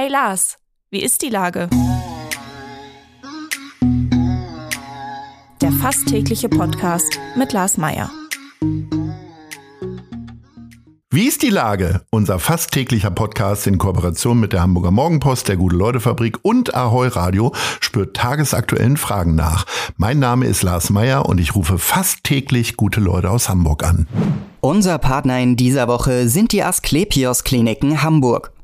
Hey Lars, wie ist die Lage? Der fast tägliche Podcast mit Lars Meier. Wie ist die Lage? Unser fast täglicher Podcast in Kooperation mit der Hamburger Morgenpost, der Gute-Leute-Fabrik und Ahoi Radio spürt tagesaktuellen Fragen nach. Mein Name ist Lars Meier und ich rufe fast täglich gute Leute aus Hamburg an. Unser Partner in dieser Woche sind die Asklepios Kliniken Hamburg.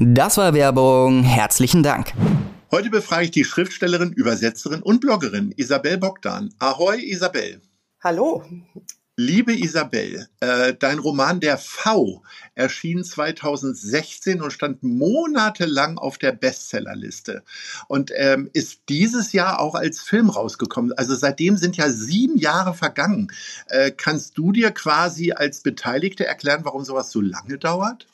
Das war Werbung. Herzlichen Dank. Heute befrage ich die Schriftstellerin, Übersetzerin und Bloggerin Isabel Bogdan. Ahoi, Isabel. Hallo. Liebe Isabel, äh, dein Roman Der V erschien 2016 und stand monatelang auf der Bestsellerliste und ähm, ist dieses Jahr auch als Film rausgekommen. Also seitdem sind ja sieben Jahre vergangen. Äh, kannst du dir quasi als Beteiligte erklären, warum sowas so lange dauert?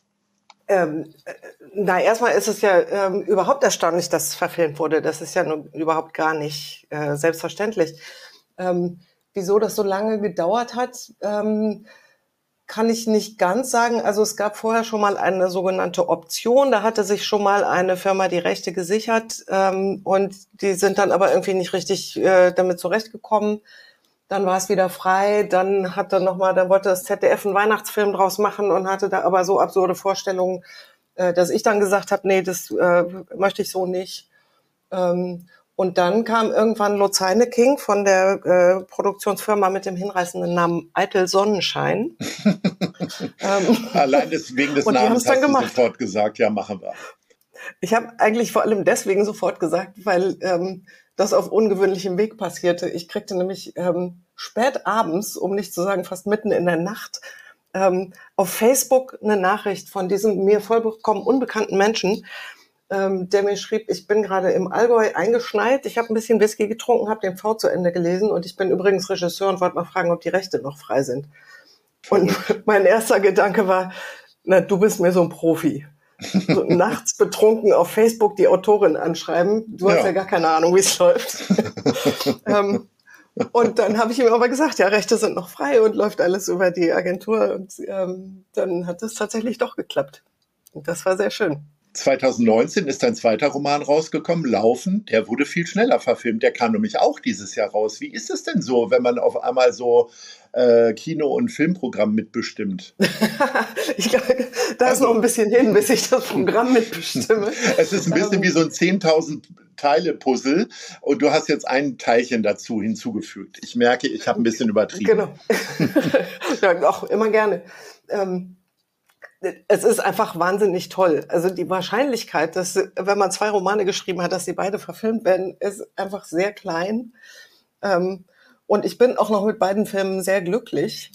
Ähm, äh, na, erstmal ist es ja ähm, überhaupt erstaunlich, dass es verfilmt wurde. Das ist ja nun überhaupt gar nicht äh, selbstverständlich. Ähm, wieso das so lange gedauert hat, ähm, kann ich nicht ganz sagen. Also es gab vorher schon mal eine sogenannte Option. Da hatte sich schon mal eine Firma die Rechte gesichert ähm, und die sind dann aber irgendwie nicht richtig äh, damit zurechtgekommen dann war es wieder frei, dann hat er noch mal, dann wollte das ZDF einen Weihnachtsfilm draus machen und hatte da aber so absurde Vorstellungen, äh, dass ich dann gesagt habe, nee, das äh, möchte ich so nicht. Ähm, und dann kam irgendwann Lutz King von der äh, Produktionsfirma mit dem hinreißenden Namen Eitel Sonnenschein. ähm, Allein deswegen des Namens hast du sofort gesagt, ja, machen wir. Ich habe eigentlich vor allem deswegen sofort gesagt, weil ähm, das auf ungewöhnlichem Weg passierte. Ich kriegte nämlich ähm, spät abends, um nicht zu sagen fast mitten in der Nacht, ähm, auf Facebook eine Nachricht von diesem mir vollkommen unbekannten Menschen, ähm, der mir schrieb, ich bin gerade im Allgäu eingeschneit, ich habe ein bisschen Whisky getrunken, habe den V zu Ende gelesen und ich bin übrigens Regisseur und wollte mal fragen, ob die Rechte noch frei sind. Und mein erster Gedanke war, na, du bist mir so ein Profi so nachts betrunken auf Facebook die Autorin anschreiben. Du ja. hast ja gar keine Ahnung, wie es läuft. ähm, und dann habe ich ihm aber gesagt, ja, Rechte sind noch frei und läuft alles über die Agentur. Und ähm, dann hat es tatsächlich doch geklappt. Und das war sehr schön. 2019 ist ein zweiter Roman rausgekommen, Laufen. Der wurde viel schneller verfilmt. Der kam nämlich auch dieses Jahr raus. Wie ist es denn so, wenn man auf einmal so äh, Kino- und Filmprogramm mitbestimmt? ich glaube, da also, ist noch ein bisschen hin, bis ich das Programm mitbestimme. es ist ein bisschen ähm, wie so ein 10.000 Teile-Puzzle und du hast jetzt ein Teilchen dazu hinzugefügt. Ich merke, ich habe ein bisschen übertrieben. Genau. ja, auch immer gerne. Ähm, es ist einfach wahnsinnig toll. Also die Wahrscheinlichkeit, dass, wenn man zwei Romane geschrieben hat, dass sie beide verfilmt werden, ist einfach sehr klein. Ähm, und ich bin auch noch mit beiden Filmen sehr glücklich.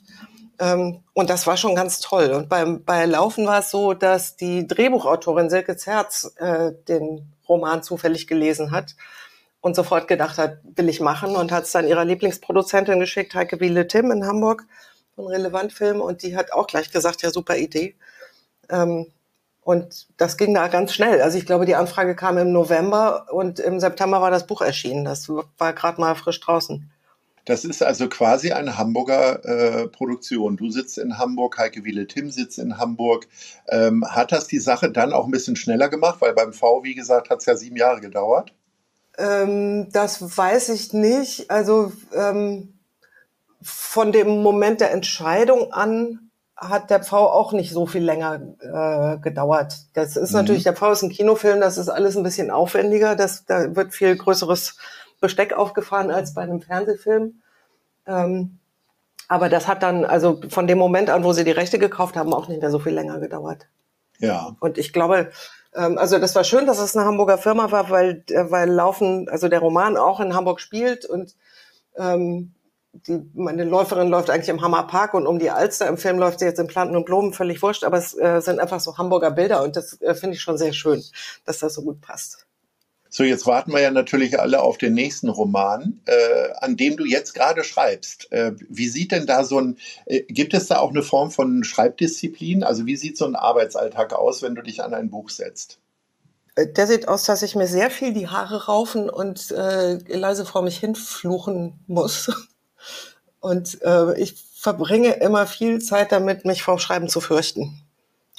Ähm, und das war schon ganz toll. Und beim, bei Laufen war es so, dass die Drehbuchautorin Silke Zerz äh, den Roman zufällig gelesen hat und sofort gedacht hat, will ich machen und hat es dann ihrer Lieblingsproduzentin geschickt, Heike Wiele Tim in Hamburg von Relevant Film und die hat auch gleich gesagt, ja super Idee. Ähm, und das ging da ganz schnell. Also ich glaube, die Anfrage kam im November und im September war das Buch erschienen. Das war gerade mal frisch draußen. Das ist also quasi eine Hamburger äh, Produktion. Du sitzt in Hamburg, Heike Wiele Tim sitzt in Hamburg. Ähm, hat das die Sache dann auch ein bisschen schneller gemacht? Weil beim V, wie gesagt, hat es ja sieben Jahre gedauert. Ähm, das weiß ich nicht. Also ähm, von dem Moment der Entscheidung an hat der Pfau auch nicht so viel länger äh, gedauert. Das ist mhm. natürlich, der Pfau ist ein Kinofilm, das ist alles ein bisschen aufwendiger, das, da wird viel größeres Besteck aufgefahren als bei einem Fernsehfilm. Ähm, aber das hat dann, also von dem Moment an, wo sie die Rechte gekauft haben, auch nicht mehr so viel länger gedauert. Ja. Und ich glaube, ähm, also das war schön, dass es eine Hamburger Firma war, weil, äh, weil Laufen, also der Roman auch in Hamburg spielt und ähm, die, meine Läuferin läuft eigentlich im Hammerpark und um die Alster. Im Film läuft sie jetzt in Planten und Blumen, völlig wurscht, aber es äh, sind einfach so Hamburger Bilder und das äh, finde ich schon sehr schön, dass das so gut passt. So, jetzt warten wir ja natürlich alle auf den nächsten Roman, äh, an dem du jetzt gerade schreibst. Äh, wie sieht denn da so ein, äh, gibt es da auch eine Form von Schreibdisziplin? Also wie sieht so ein Arbeitsalltag aus, wenn du dich an ein Buch setzt? Äh, der sieht aus, dass ich mir sehr viel die Haare raufen und äh, leise vor mich hinfluchen muss. Und äh, ich verbringe immer viel Zeit damit, mich vor Schreiben zu fürchten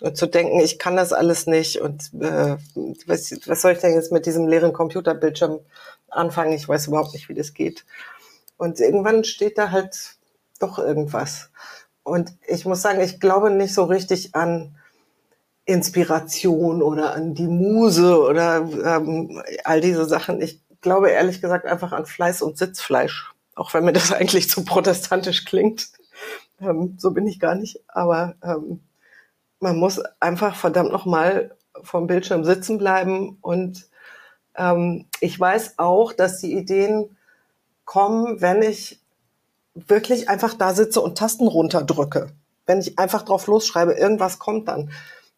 und zu denken, ich kann das alles nicht und äh, was, was soll ich denn jetzt mit diesem leeren Computerbildschirm anfangen? Ich weiß überhaupt nicht, wie das geht. Und irgendwann steht da halt doch irgendwas. Und ich muss sagen, ich glaube nicht so richtig an Inspiration oder an die Muse oder ähm, all diese Sachen. Ich glaube ehrlich gesagt einfach an Fleiß und Sitzfleisch, auch wenn mir das eigentlich zu protestantisch klingt. Ähm, so bin ich gar nicht. Aber ähm, man muss einfach verdammt nochmal vom Bildschirm sitzen bleiben. Und ähm, ich weiß auch, dass die Ideen kommen, wenn ich wirklich einfach da sitze und Tasten runterdrücke. Wenn ich einfach drauf losschreibe, irgendwas kommt dann.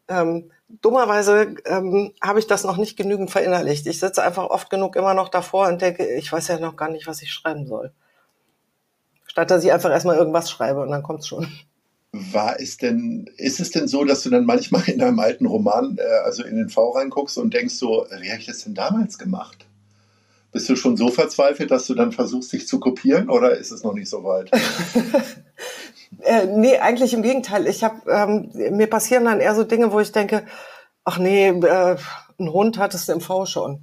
Ähm, dummerweise ähm, habe ich das noch nicht genügend verinnerlicht. Ich sitze einfach oft genug immer noch davor und denke, ich weiß ja noch gar nicht, was ich schreiben soll. Statt dass ich einfach erstmal irgendwas schreibe und dann kommt's schon war es denn, ist es denn so, dass du dann manchmal in einem alten Roman, äh, also in den V reinguckst und denkst so, wie habe ich das denn damals gemacht? Bist du schon so verzweifelt, dass du dann versuchst, dich zu kopieren oder ist es noch nicht so weit? äh, nee, eigentlich im Gegenteil. Ich habe ähm, mir passieren dann eher so Dinge, wo ich denke, ach nee, äh, ein Hund hattest du im V schon.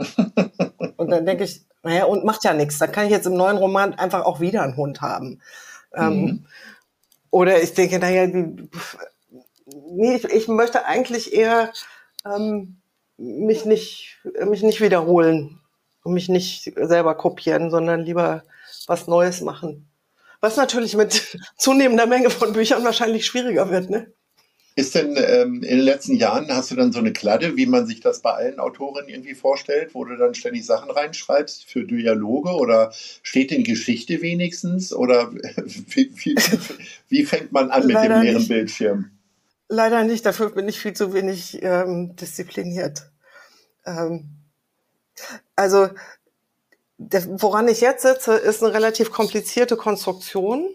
und dann denke ich, naja, und macht ja nichts. Dann kann ich jetzt im neuen Roman einfach auch wieder einen Hund haben. Ähm, mhm. Oder ich denke, naja, die, nee, ich, ich möchte eigentlich eher ähm, mich, nicht, mich nicht wiederholen und mich nicht selber kopieren, sondern lieber was Neues machen. Was natürlich mit zunehmender Menge von Büchern wahrscheinlich schwieriger wird, ne? Ist denn ähm, in den letzten Jahren, hast du dann so eine Kladde, wie man sich das bei allen Autorinnen irgendwie vorstellt, wo du dann ständig Sachen reinschreibst für Dialoge oder steht in Geschichte wenigstens? Oder wie, wie, wie fängt man an mit Leider dem leeren nicht. Bildschirm? Leider nicht, dafür bin ich viel zu wenig ähm, diszipliniert. Ähm, also, der, woran ich jetzt sitze, ist eine relativ komplizierte Konstruktion.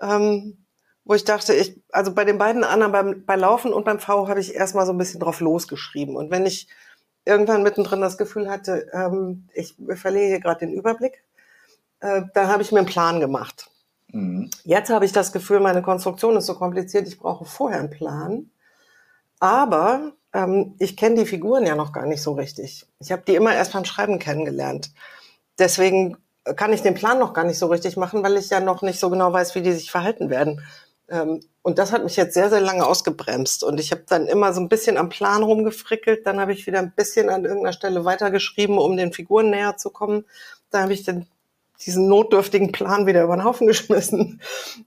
Ähm, wo ich dachte, ich, also bei den beiden anderen, beim, bei Laufen und beim V, habe ich erstmal so ein bisschen drauf losgeschrieben. Und wenn ich irgendwann mittendrin das Gefühl hatte, ähm, ich verliere hier gerade den Überblick, äh, dann habe ich mir einen Plan gemacht. Mhm. Jetzt habe ich das Gefühl, meine Konstruktion ist so kompliziert, ich brauche vorher einen Plan. Aber ähm, ich kenne die Figuren ja noch gar nicht so richtig. Ich habe die immer erst beim Schreiben kennengelernt. Deswegen kann ich den Plan noch gar nicht so richtig machen, weil ich ja noch nicht so genau weiß, wie die sich verhalten werden. Ähm, und das hat mich jetzt sehr, sehr lange ausgebremst. Und ich habe dann immer so ein bisschen am Plan rumgefrickelt. Dann habe ich wieder ein bisschen an irgendeiner Stelle weitergeschrieben, um den Figuren näher zu kommen. Dann habe ich dann diesen notdürftigen Plan wieder über den Haufen geschmissen.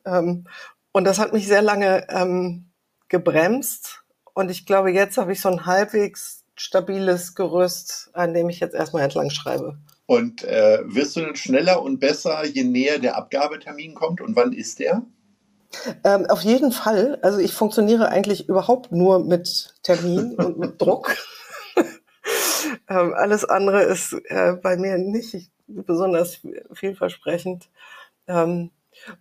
Ähm, und das hat mich sehr lange ähm, gebremst. Und ich glaube, jetzt habe ich so ein halbwegs stabiles Gerüst, an dem ich jetzt erstmal entlang schreibe. Und äh, wirst du dann schneller und besser, je näher der Abgabetermin kommt? Und wann ist der? Ähm, auf jeden Fall. Also ich funktioniere eigentlich überhaupt nur mit Termin und mit Druck. ähm, alles andere ist äh, bei mir nicht besonders vielversprechend. Ähm,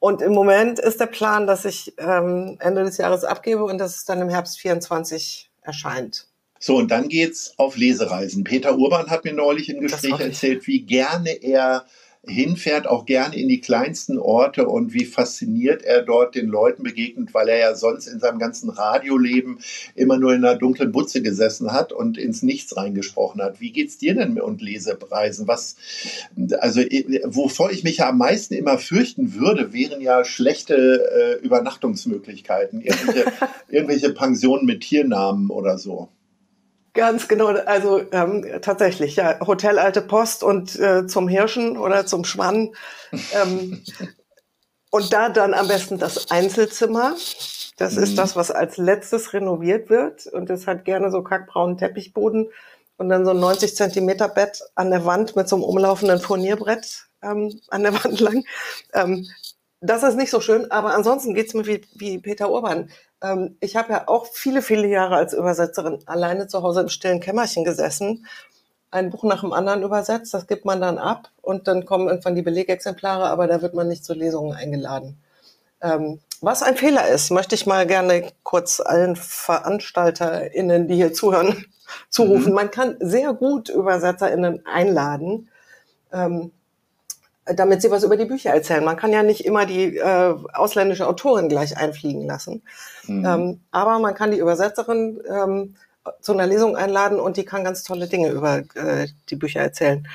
und im Moment ist der Plan, dass ich ähm, Ende des Jahres abgebe und dass es dann im Herbst 24 erscheint. So, und dann geht's auf Lesereisen. Peter Urban hat mir neulich im Gespräch erzählt, wie gerne er hinfährt, auch gerne in die kleinsten Orte und wie fasziniert er dort den Leuten begegnet, weil er ja sonst in seinem ganzen Radioleben immer nur in einer dunklen Butze gesessen hat und ins Nichts reingesprochen hat. Wie geht's dir denn und Lesepreisen? Was, also, wovor ich mich ja am meisten immer fürchten würde, wären ja schlechte äh, Übernachtungsmöglichkeiten, irgendwelche, irgendwelche Pensionen mit Tiernamen oder so. Ganz genau, also ähm, tatsächlich, ja, Hotel Alte Post und äh, zum Hirschen oder zum Schwann. Ähm, und da dann am besten das Einzelzimmer. Das mhm. ist das, was als letztes renoviert wird. Und es hat gerne so kackbraunen Teppichboden und dann so ein 90 Zentimeter Bett an der Wand mit so einem umlaufenden Furnierbrett ähm, an der Wand lang. Ähm, das ist nicht so schön, aber ansonsten geht's mir wie, wie Peter Urban. Ähm, ich habe ja auch viele, viele Jahre als Übersetzerin alleine zu Hause im stillen Kämmerchen gesessen ein Buch nach dem anderen übersetzt. Das gibt man dann ab und dann kommen irgendwann die Belegexemplare, aber da wird man nicht zu Lesungen eingeladen. Ähm, was ein Fehler ist, möchte ich mal gerne kurz allen VeranstalterInnen, die hier zuhören, zurufen. Mhm. Man kann sehr gut ÜbersetzerInnen einladen, ähm, damit sie was über die Bücher erzählen. Man kann ja nicht immer die äh, ausländische Autorin gleich einfliegen lassen. Mhm. Ähm, aber man kann die Übersetzerin ähm, zu einer Lesung einladen und die kann ganz tolle Dinge über äh, die Bücher erzählen.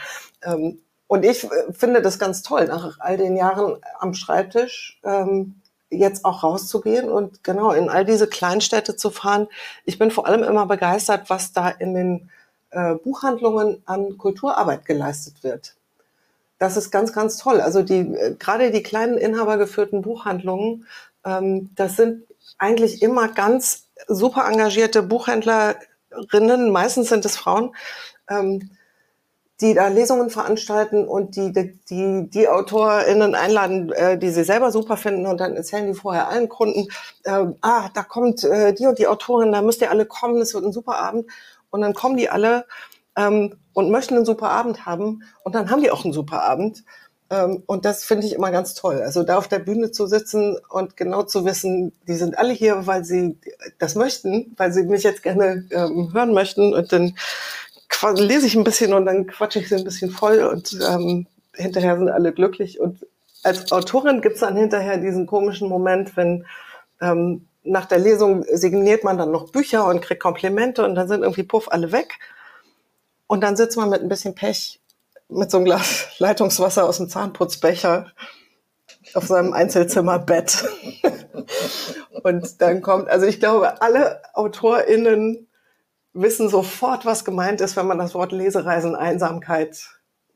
Ähm, und ich äh, finde das ganz toll, nach all den Jahren am Schreibtisch ähm, jetzt auch rauszugehen und genau in all diese Kleinstädte zu fahren. Ich bin vor allem immer begeistert, was da in den äh, Buchhandlungen an Kulturarbeit geleistet wird. Das ist ganz, ganz toll. Also die äh, gerade die kleinen inhabergeführten Buchhandlungen, ähm, das sind eigentlich immer ganz super engagierte Buchhändlerinnen. Meistens sind es Frauen. Ähm, die da Lesungen veranstalten und die die, die, die AutorInnen einladen, äh, die sie selber super finden und dann erzählen die vorher allen Kunden, äh, ah, da kommt äh, die und die Autorin, da müsst ihr alle kommen, es wird ein super Abend. Und dann kommen die alle ähm, und möchten einen super Abend haben und dann haben die auch einen super Abend. Ähm, und das finde ich immer ganz toll. Also da auf der Bühne zu sitzen und genau zu wissen, die sind alle hier, weil sie das möchten, weil sie mich jetzt gerne ähm, hören möchten und dann lese ich ein bisschen und dann quatsche ich sie ein bisschen voll und ähm, hinterher sind alle glücklich. Und als Autorin gibt es dann hinterher diesen komischen Moment, wenn ähm, nach der Lesung signiert man dann noch Bücher und kriegt Komplimente und dann sind irgendwie puff alle weg. Und dann sitzt man mit ein bisschen Pech mit so einem Glas Leitungswasser aus dem Zahnputzbecher auf seinem Einzelzimmerbett. und dann kommt, also ich glaube, alle AutorInnen wissen sofort, was gemeint ist, wenn man das Wort Lesereisen Einsamkeit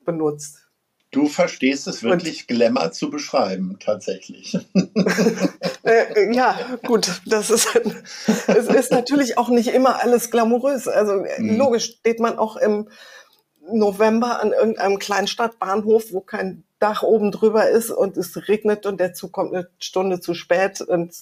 benutzt. Du verstehst es wirklich Und, Glamour zu beschreiben, tatsächlich. äh, ja, gut, das ist, es ist natürlich auch nicht immer alles glamourös. Also mhm. logisch steht man auch im November an irgendeinem Kleinstadtbahnhof, wo kein Dach oben drüber ist und es regnet und der Zug kommt eine Stunde zu spät und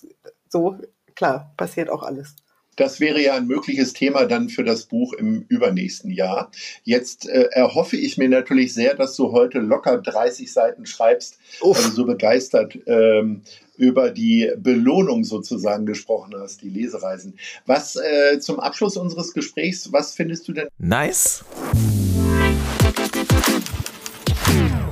so, klar, passiert auch alles. Das wäre ja ein mögliches Thema dann für das Buch im übernächsten Jahr. Jetzt äh, erhoffe ich mir natürlich sehr, dass du heute locker 30 Seiten schreibst, Uff. weil du so begeistert ähm, über die Belohnung sozusagen gesprochen hast, die Lesereisen. Was äh, zum Abschluss unseres Gesprächs, was findest du denn? Nice.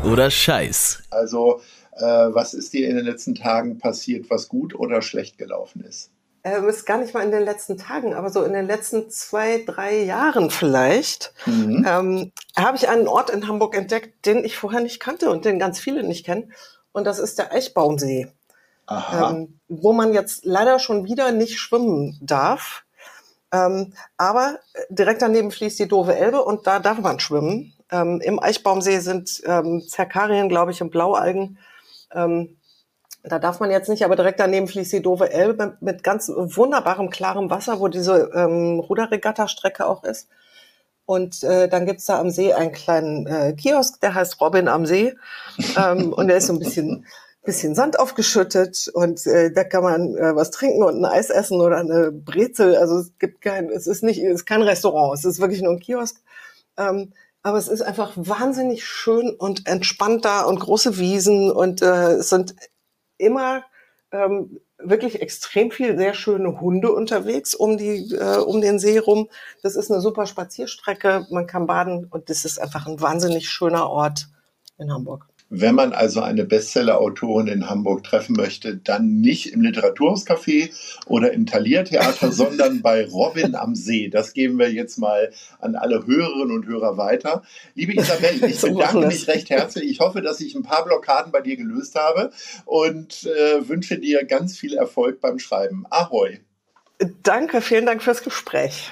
Oder Scheiß. Also, äh, was ist dir in den letzten Tagen passiert, was gut oder schlecht gelaufen ist? Ähm, ist gar nicht mal in den letzten Tagen, aber so in den letzten zwei, drei Jahren vielleicht, mhm. ähm, habe ich einen Ort in Hamburg entdeckt, den ich vorher nicht kannte und den ganz viele nicht kennen. Und das ist der Eichbaumsee, ähm, wo man jetzt leider schon wieder nicht schwimmen darf. Ähm, aber direkt daneben fließt die Dove Elbe und da darf man schwimmen. Ähm, Im Eichbaumsee sind ähm, Zerkarien, glaube ich, und Blaualgen. Ähm, da darf man jetzt nicht, aber direkt daneben fließt die Dove Elbe mit ganz wunderbarem, klarem Wasser, wo diese ähm, Ruderregatta-Strecke auch ist. Und äh, dann gibt's da am See einen kleinen äh, Kiosk, der heißt Robin am See. ähm, und der ist so ein bisschen, bisschen Sand aufgeschüttet und äh, da kann man äh, was trinken und ein Eis essen oder eine Brezel. Also es gibt kein, es ist nicht, es ist kein Restaurant, es ist wirklich nur ein Kiosk. Ähm, aber es ist einfach wahnsinnig schön und entspannt da und große Wiesen und äh, es sind immer ähm, wirklich extrem viel sehr schöne Hunde unterwegs um die äh, um den See rum. Das ist eine super Spazierstrecke, man kann baden und das ist einfach ein wahnsinnig schöner Ort in Hamburg. Wenn man also eine Bestseller-Autorin in Hamburg treffen möchte, dann nicht im Literaturhauscafé oder im Thalia-Theater, sondern bei Robin am See. Das geben wir jetzt mal an alle Hörerinnen und Hörer weiter. Liebe Isabel, ich bedanke mich recht herzlich. Ich hoffe, dass ich ein paar Blockaden bei dir gelöst habe und äh, wünsche dir ganz viel Erfolg beim Schreiben. Ahoi! Danke, vielen Dank fürs Gespräch.